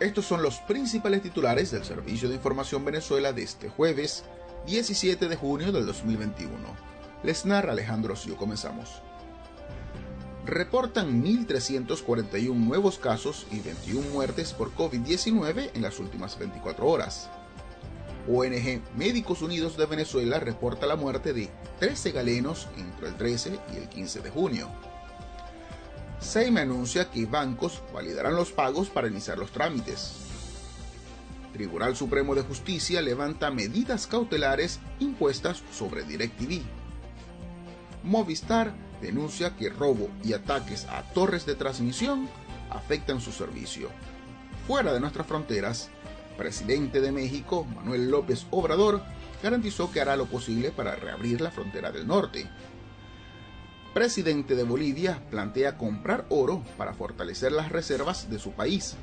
Estos son los principales titulares del Servicio de Información Venezuela de este jueves 17 de junio del 2021. Les narra Alejandro Sio. Comenzamos. Reportan 1.341 nuevos casos y 21 muertes por COVID-19 en las últimas 24 horas. ONG Médicos Unidos de Venezuela reporta la muerte de 13 galenos entre el 13 y el 15 de junio. Seime anuncia que bancos validarán los pagos para iniciar los trámites. Tribunal Supremo de Justicia levanta medidas cautelares impuestas sobre DirecTV. Movistar denuncia que robo y ataques a torres de transmisión afectan su servicio. Fuera de nuestras fronteras, presidente de México, Manuel López Obrador, garantizó que hará lo posible para reabrir la frontera del norte. Presidente de Bolivia plantea comprar oro para fortalecer las reservas de su país.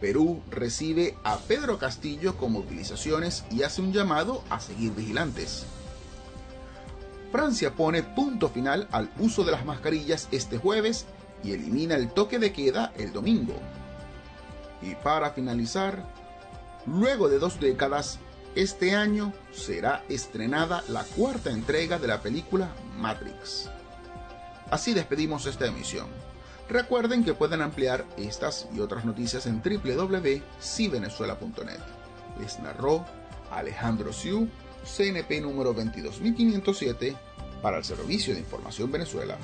Perú recibe a Pedro Castillo con movilizaciones y hace un llamado a seguir vigilantes. Francia pone punto final al uso de las mascarillas este jueves y elimina el toque de queda el domingo. Y para finalizar, luego de dos décadas, este año será estrenada la cuarta entrega de la película Matrix. Así despedimos esta emisión. Recuerden que pueden ampliar estas y otras noticias en www.civenezuela.net. Les narró Alejandro Siu, CNP número 22507 para el Servicio de Información Venezuela.